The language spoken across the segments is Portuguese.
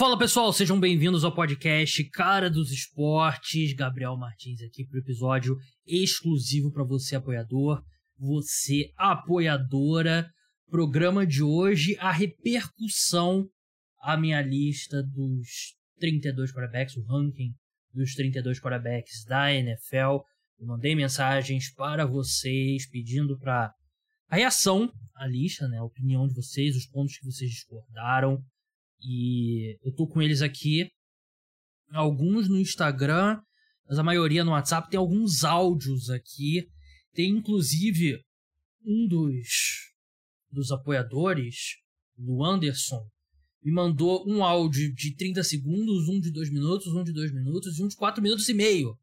Fala pessoal, sejam bem-vindos ao podcast Cara dos Esportes. Gabriel Martins aqui para o episódio exclusivo para você, apoiador, você, apoiadora. Programa de hoje, a repercussão, a minha lista dos 32 quarterbacks, o ranking dos 32 quarterbacks da NFL. Eu mandei mensagens para vocês pedindo para a reação à lista, né, a opinião de vocês, os pontos que vocês discordaram. E eu tô com eles aqui, alguns no Instagram, mas a maioria no WhatsApp. Tem alguns áudios aqui. Tem inclusive um dos, dos apoiadores, o Anderson, me mandou um áudio de 30 segundos, um de 2 minutos, um de 2 minutos e um de 4 minutos e meio.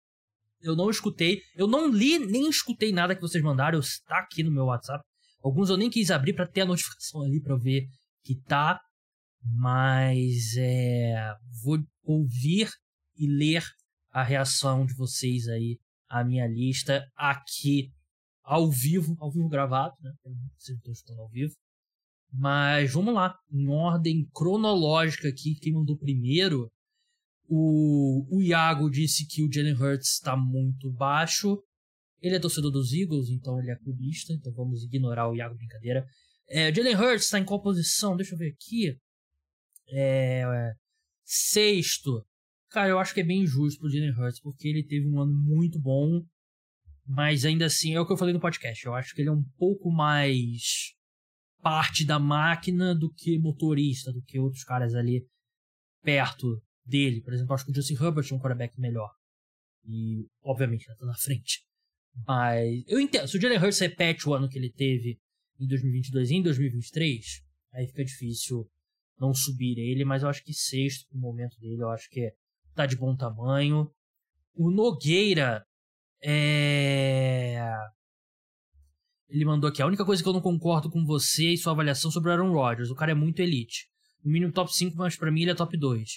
Eu não escutei, eu não li nem escutei nada que vocês mandaram, está aqui no meu WhatsApp. Alguns eu nem quis abrir para ter a notificação ali para ver que tá, mas é, vou ouvir e ler a reação de vocês aí à minha lista aqui ao vivo, ao vivo gravado, né? Vocês estão escutando ao vivo. Mas vamos lá, em ordem cronológica aqui, quem mandou primeiro, o, o Iago disse que o Jalen Hurts está muito baixo. Ele é torcedor dos Eagles, então ele é clubista, então vamos ignorar o Iago brincadeira. É, Jalen Hurts está em qual posição? Deixa eu ver aqui. É, é, sexto. Cara, eu acho que é bem injusto pro Jalen Hurts, porque ele teve um ano muito bom, mas ainda assim, é o que eu falei no podcast, eu acho que ele é um pouco mais parte da máquina do que motorista, do que outros caras ali perto dele. Por exemplo, acho que o Justin Herbert é um quarterback melhor. E, obviamente, ele tá na frente. Mas, eu entendo, se o Jalen Hurts repete o ano que ele teve em 2022 e em 2023, aí fica difícil não subir ele, mas eu acho que sexto no momento dele, eu acho que é, tá de bom tamanho. O Nogueira é. Ele mandou aqui: a única coisa que eu não concordo com você e sua avaliação sobre o Aaron Rodgers. O cara é muito elite. No mínimo top 5, mas pra mim ele é top 2.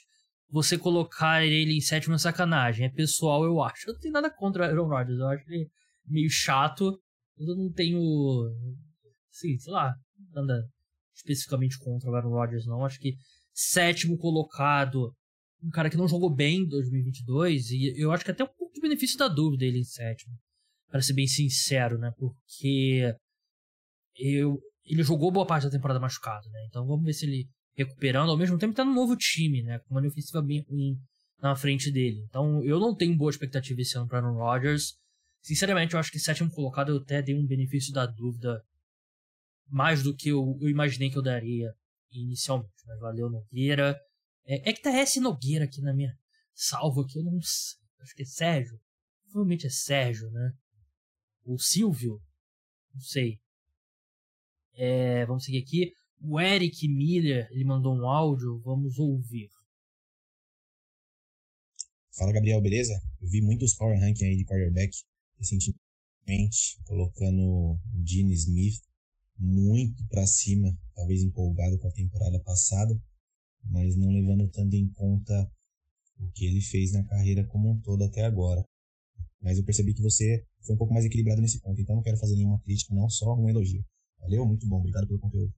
Você colocar ele em sétimo é sacanagem. É pessoal, eu acho. Eu não tenho nada contra o Aaron Rodgers. Eu acho ele meio chato. Eu não tenho. Sim, sei lá. Nada especificamente contra o Aaron Rodgers, não. Acho que sétimo colocado, um cara que não jogou bem em 2022, e eu acho que até um pouco de benefício da dúvida ele em sétimo, para ser bem sincero, né? Porque eu, ele jogou boa parte da temporada machucado, né? Então vamos ver se ele recuperando, ao mesmo tempo tá no novo time, né? Com uma ofensiva bem ruim na frente dele. Então eu não tenho boa expectativa esse ano para Aaron Rodgers. Sinceramente, eu acho que sétimo colocado eu até dei um benefício da dúvida mais do que eu, eu imaginei que eu daria inicialmente. Mas valeu, Nogueira. É, é que tá S Nogueira aqui na minha salva aqui, eu não sei. Acho que é Sérgio. Provavelmente é Sérgio, né? O Silvio. Não sei. É, vamos seguir aqui. O Eric Miller, ele mandou um áudio, vamos ouvir. Fala Gabriel, beleza? Eu vi muitos power ranking aí de quarterback recentemente, colocando o Gene Smith muito para cima, talvez empolgado com a temporada passada, mas não levando tanto em conta o que ele fez na carreira como um todo até agora. Mas eu percebi que você foi um pouco mais equilibrado nesse ponto, então não quero fazer nenhuma crítica, não só um elogio. Valeu, muito bom, obrigado pelo conteúdo.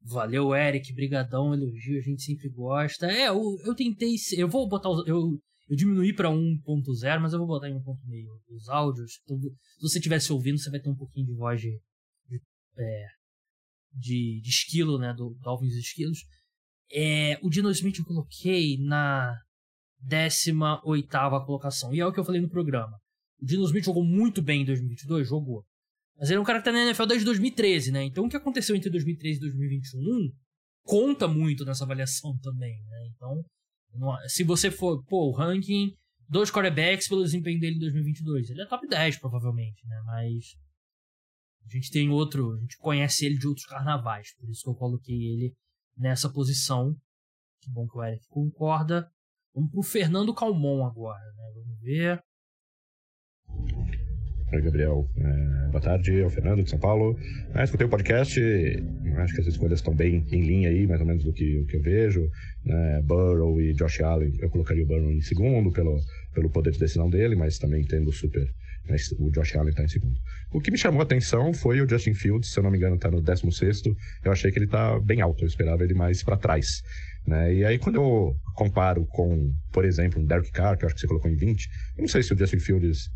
Valeu, Eric, brigadão, elogio, a gente sempre gosta. É, eu, eu tentei, eu vou botar eu eu diminuí para 1.0, mas eu vou botar em 1.5 os áudios. Então, se você estivesse ouvindo, você vai ter um pouquinho de voz de, de é, de, de esquilo, né? Do Dolphins Esquilos. É, o Dino Smith eu coloquei na 18 colocação. E é o que eu falei no programa. O Dino Smith jogou muito bem em 2022, jogou. Mas ele é um cara que tá na NFL desde 2013, né? Então o que aconteceu entre 2013 e 2021 conta muito nessa avaliação também, né? Então, se você for, pô, o ranking, dois quarterbacks pelo desempenho dele em 2022, ele é top 10 provavelmente, né? Mas a gente tem outro, a gente conhece ele de outros carnavais, por isso que eu coloquei ele nessa posição. Que bom que o Eric concorda. Vamos pro Fernando Calmon agora, né? Vamos ver. Oi, Gabriel. É, boa tarde, é o Fernando de São Paulo. Ah, escutei o podcast, acho que as escolhas estão bem em linha aí, mais ou menos do que, o que eu vejo. Né? Burrow e Josh Allen, eu colocaria o Burrow em segundo pelo, pelo poder de decisão dele, mas também tendo super O Josh Allen está em segundo. O que me chamou a atenção foi o Justin Fields, se eu não me engano, está no 16. Eu achei que ele está bem alto, eu esperava ele mais para trás. Né? E aí, quando eu comparo com, por exemplo, um Derek Carr, que eu acho que você colocou em 20, eu não sei se o Justin Fields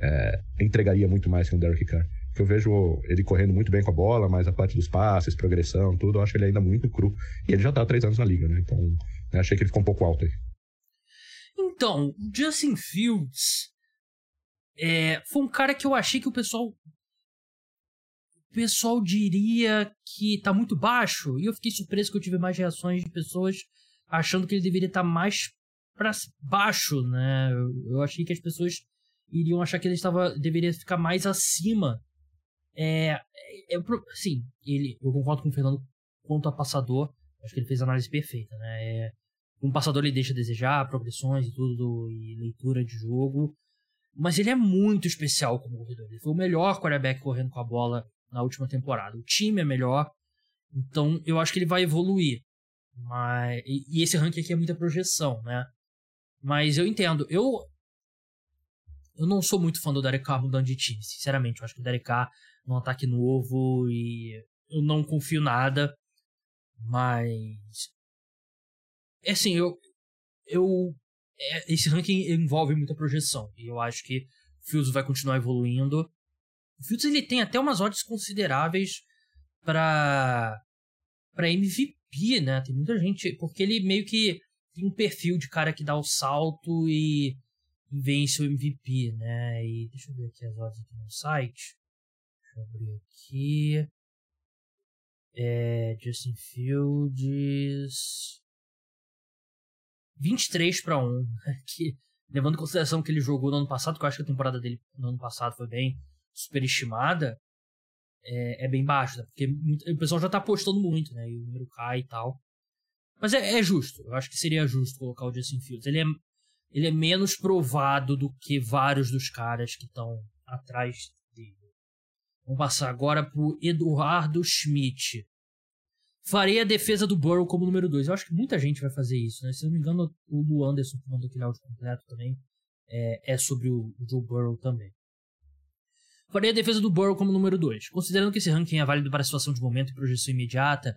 é, entregaria muito mais que um Derek Carr. Porque eu vejo ele correndo muito bem com a bola, mas a parte dos passes, progressão, tudo, eu acho ele ainda muito cru. E ele já está há três anos na liga, né? Então, né, achei que ele ficou um pouco alto aí. Então, Justin Fields é, foi um cara que eu achei que o pessoal. O pessoal diria que tá muito baixo. E eu fiquei surpreso que eu tive mais reações de pessoas achando que ele deveria estar tá mais para baixo, né? Eu achei que as pessoas iriam achar que ele estava deveria ficar mais acima. É, é, sim, ele, eu concordo com o Fernando quanto a passador. Acho que ele fez a análise perfeita, né? É, um passador ele deixa a desejar, progressões e tudo, e leitura de jogo. Mas ele é muito especial como corredor. Ele foi o melhor quarterback correndo com a bola na última temporada. O time é melhor. Então eu acho que ele vai evoluir. Mas, e, esse ranking aqui é muita projeção, né? Mas eu entendo. Eu eu não sou muito fã do Derek Carr mudando de time, sinceramente. Eu acho que o Derek Carr num ataque novo e eu não confio nada. Mas é assim, eu. eu é, esse ranking envolve muita projeção. E eu acho que o Fields vai continuar evoluindo. O Fields ele tem até umas odds consideráveis para para MVP, né? Tem muita gente, porque ele meio que tem um perfil de cara que dá o salto e, vence o MVP, né? E deixa eu ver aqui as odds aqui no site. Deixa eu abrir aqui. É, Justin Fields. 23 para 1, que levando em consideração que ele jogou no ano passado, que eu acho que a temporada dele no ano passado foi bem superestimada, é, é bem baixo, né? porque o pessoal já tá apostando muito, né? E o número cai e tal. Mas é, é, justo, eu acho que seria justo colocar o Justin Fields. Ele é, ele é menos provado do que vários dos caras que estão atrás dele. Vamos passar agora pro Eduardo Schmidt. Farei a defesa do Burrow como número 2. Eu acho que muita gente vai fazer isso, né? Se não me engano, o do Anderson, que mandou aquele áudio completo também, é, é sobre o, o Joe Burrow também. Farei a defesa do Burrow como número 2. Considerando que esse ranking é válido para a situação de momento e projeção imediata,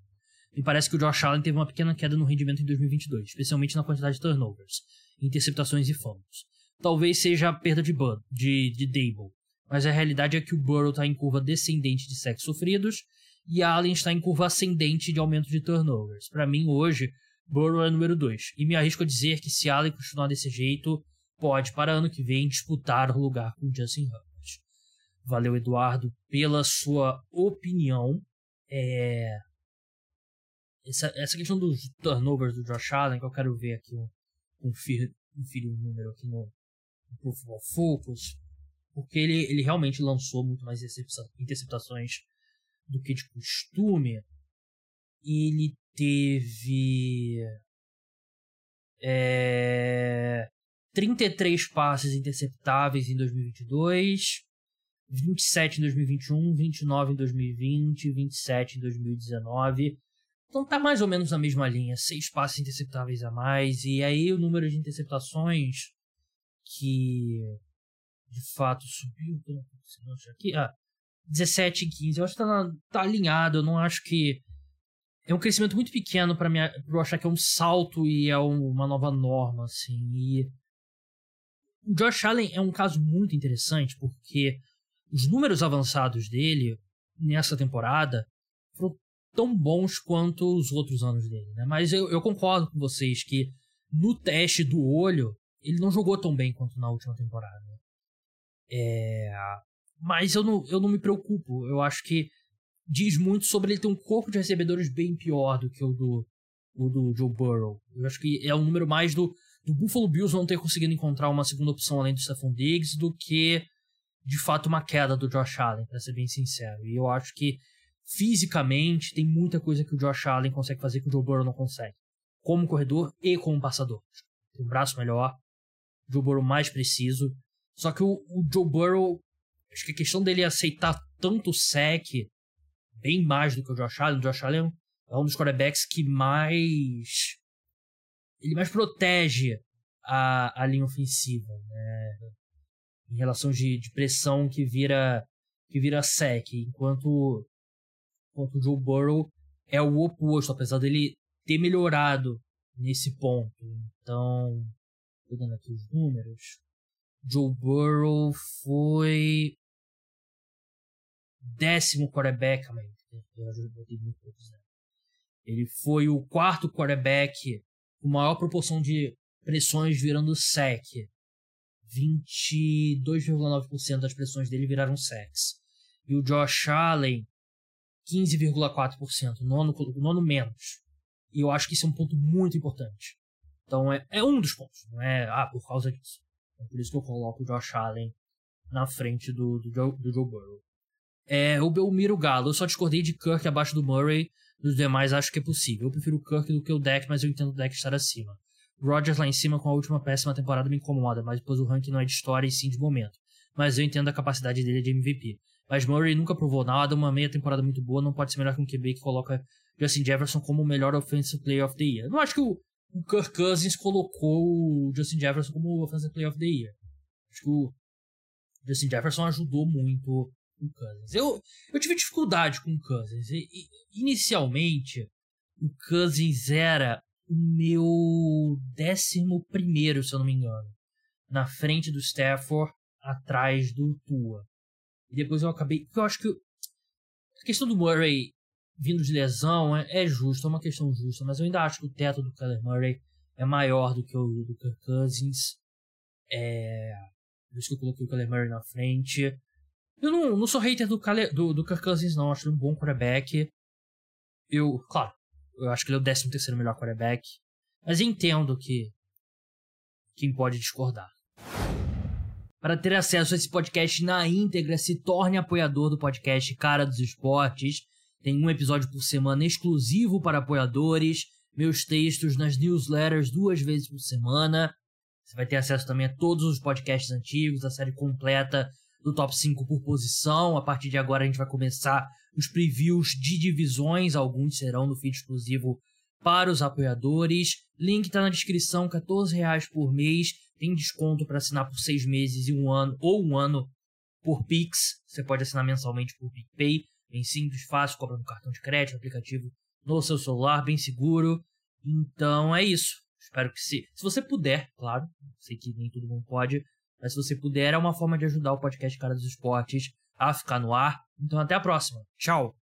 me parece que o Josh Allen teve uma pequena queda no rendimento em 2022, especialmente na quantidade de turnovers, interceptações e fumbles. Talvez seja a perda de de, de Dable, mas a realidade é que o Burrow está em curva descendente de sacks sofridos e Allen está em curva ascendente de aumento de turnovers. Para mim, hoje, Burrow é número 2. E me arrisco a dizer que se Allen continuar desse jeito, pode, para ano que vem, disputar o lugar com Justin Herbert. Valeu, Eduardo, pela sua opinião. É... Essa, essa questão dos turnovers do Josh Allen, que eu quero ver aqui, um, confir, conferir um número aqui no, no Football Focus, porque ele, ele realmente lançou muito mais interceptações do que de costume, ele teve é, 33 passes interceptáveis em 2022, 27 em 2021, 29 em 2020, 27 em 2019. Então tá mais ou menos na mesma linha, seis passes interceptáveis a mais, e aí o número de interceptações que de fato subiu, não aqui, ah, 17 e 15. Eu acho que tá, tá alinhado. Eu não acho que. É um crescimento muito pequeno para eu achar que é um salto e é uma nova norma, assim. E. O Josh Allen é um caso muito interessante porque os números avançados dele nessa temporada foram tão bons quanto os outros anos dele, né? Mas eu, eu concordo com vocês que no teste do olho ele não jogou tão bem quanto na última temporada. É, mas eu não, eu não me preocupo. Eu acho que diz muito sobre ele ter um corpo de recebedores bem pior do que o do, o do Joe Burrow. Eu acho que é um número mais do, do Buffalo Bills não ter conseguido encontrar uma segunda opção além do Stephon Diggs do que de fato uma queda do Josh Allen, para ser bem sincero. E eu acho que fisicamente tem muita coisa que o Josh Allen consegue fazer que o Joe Burrow não consegue. Como corredor e como passador. Tem um braço melhor, Joe Burrow mais preciso. Só que o, o Joe Burrow Acho que a questão dele aceitar tanto sec, bem mais do que o Josh Allen. O Josh Allen é um dos quarterbacks que mais. Ele mais protege a, a linha ofensiva, né? em relação de, de pressão que vira que vira sec, enquanto, enquanto o Joe Burrow é o oposto, apesar dele ter melhorado nesse ponto. Então, pegando aqui os números, Joe Burrow foi décimo quarterback, ele foi o quarto quarterback com maior proporção de pressões virando sec. 22,9% das pressões dele viraram sacks. E o Josh Allen, 15,4%, nono, nono menos. E eu acho que isso é um ponto muito importante. Então é, é um dos pontos, não é ah, por causa disso. É por isso que eu coloco o Josh Allen na frente do, do, Joe, do Joe Burrow. É, o Belmiro Galo, eu só discordei de Kirk abaixo do Murray, dos demais acho que é possível. Eu prefiro o Kirk do que o Deck, mas eu entendo o Deck estar acima. Rodgers lá em cima com a última péssima temporada me incomoda, mas depois o ranking não é de história e sim de momento. Mas eu entendo a capacidade dele de MVP. Mas Murray nunca provou nada, uma meia temporada muito boa não pode ser melhor que um QB que coloca Justin Jefferson como o melhor Offensive Player of the Year. Não acho que o, o Kirk Cousins colocou o Justin Jefferson como Offensive Player of the Year. Acho que o Justin Jefferson ajudou muito o Cousins. Eu, eu tive dificuldade com o Cousins. E, inicialmente, o Cousins era o meu décimo primeiro, se eu não me engano. Na frente do Stafford, atrás do Tua. E depois eu acabei. Eu acho que. A questão do Murray vindo de lesão é, é justa, é uma questão justa, mas eu ainda acho que o teto do Kyler Murray é maior do que o do Kirk Cousins. É. Por isso que eu coloquei o Kyler Murray na frente. Eu não, não sou hater do, Kyler, do, do Kirk Cousins, não. Acho ele um bom quarterback. Eu, claro, eu acho que ele é o 13 terceiro melhor quarterback. Mas entendo que quem pode discordar. Para ter acesso a esse podcast na íntegra, se torne apoiador do podcast Cara dos Esportes. Tem um episódio por semana exclusivo para apoiadores, meus textos nas newsletters duas vezes por semana. Você vai ter acesso também a todos os podcasts antigos, a série completa do top 5 por posição. A partir de agora a gente vai começar os previews de divisões, alguns serão no feed exclusivo para os apoiadores. Link está na descrição, 14 reais por mês. Tem desconto para assinar por seis meses e um ano, ou um ano por Pix. Você pode assinar mensalmente por PicPay. Bem simples, fácil, cobra no cartão de crédito, aplicativo no seu celular, bem seguro. Então é isso. Espero que se, se você puder, claro, sei que nem todo mundo pode, mas se você puder, é uma forma de ajudar o podcast Cara dos Esportes a ficar no ar. Então até a próxima. Tchau!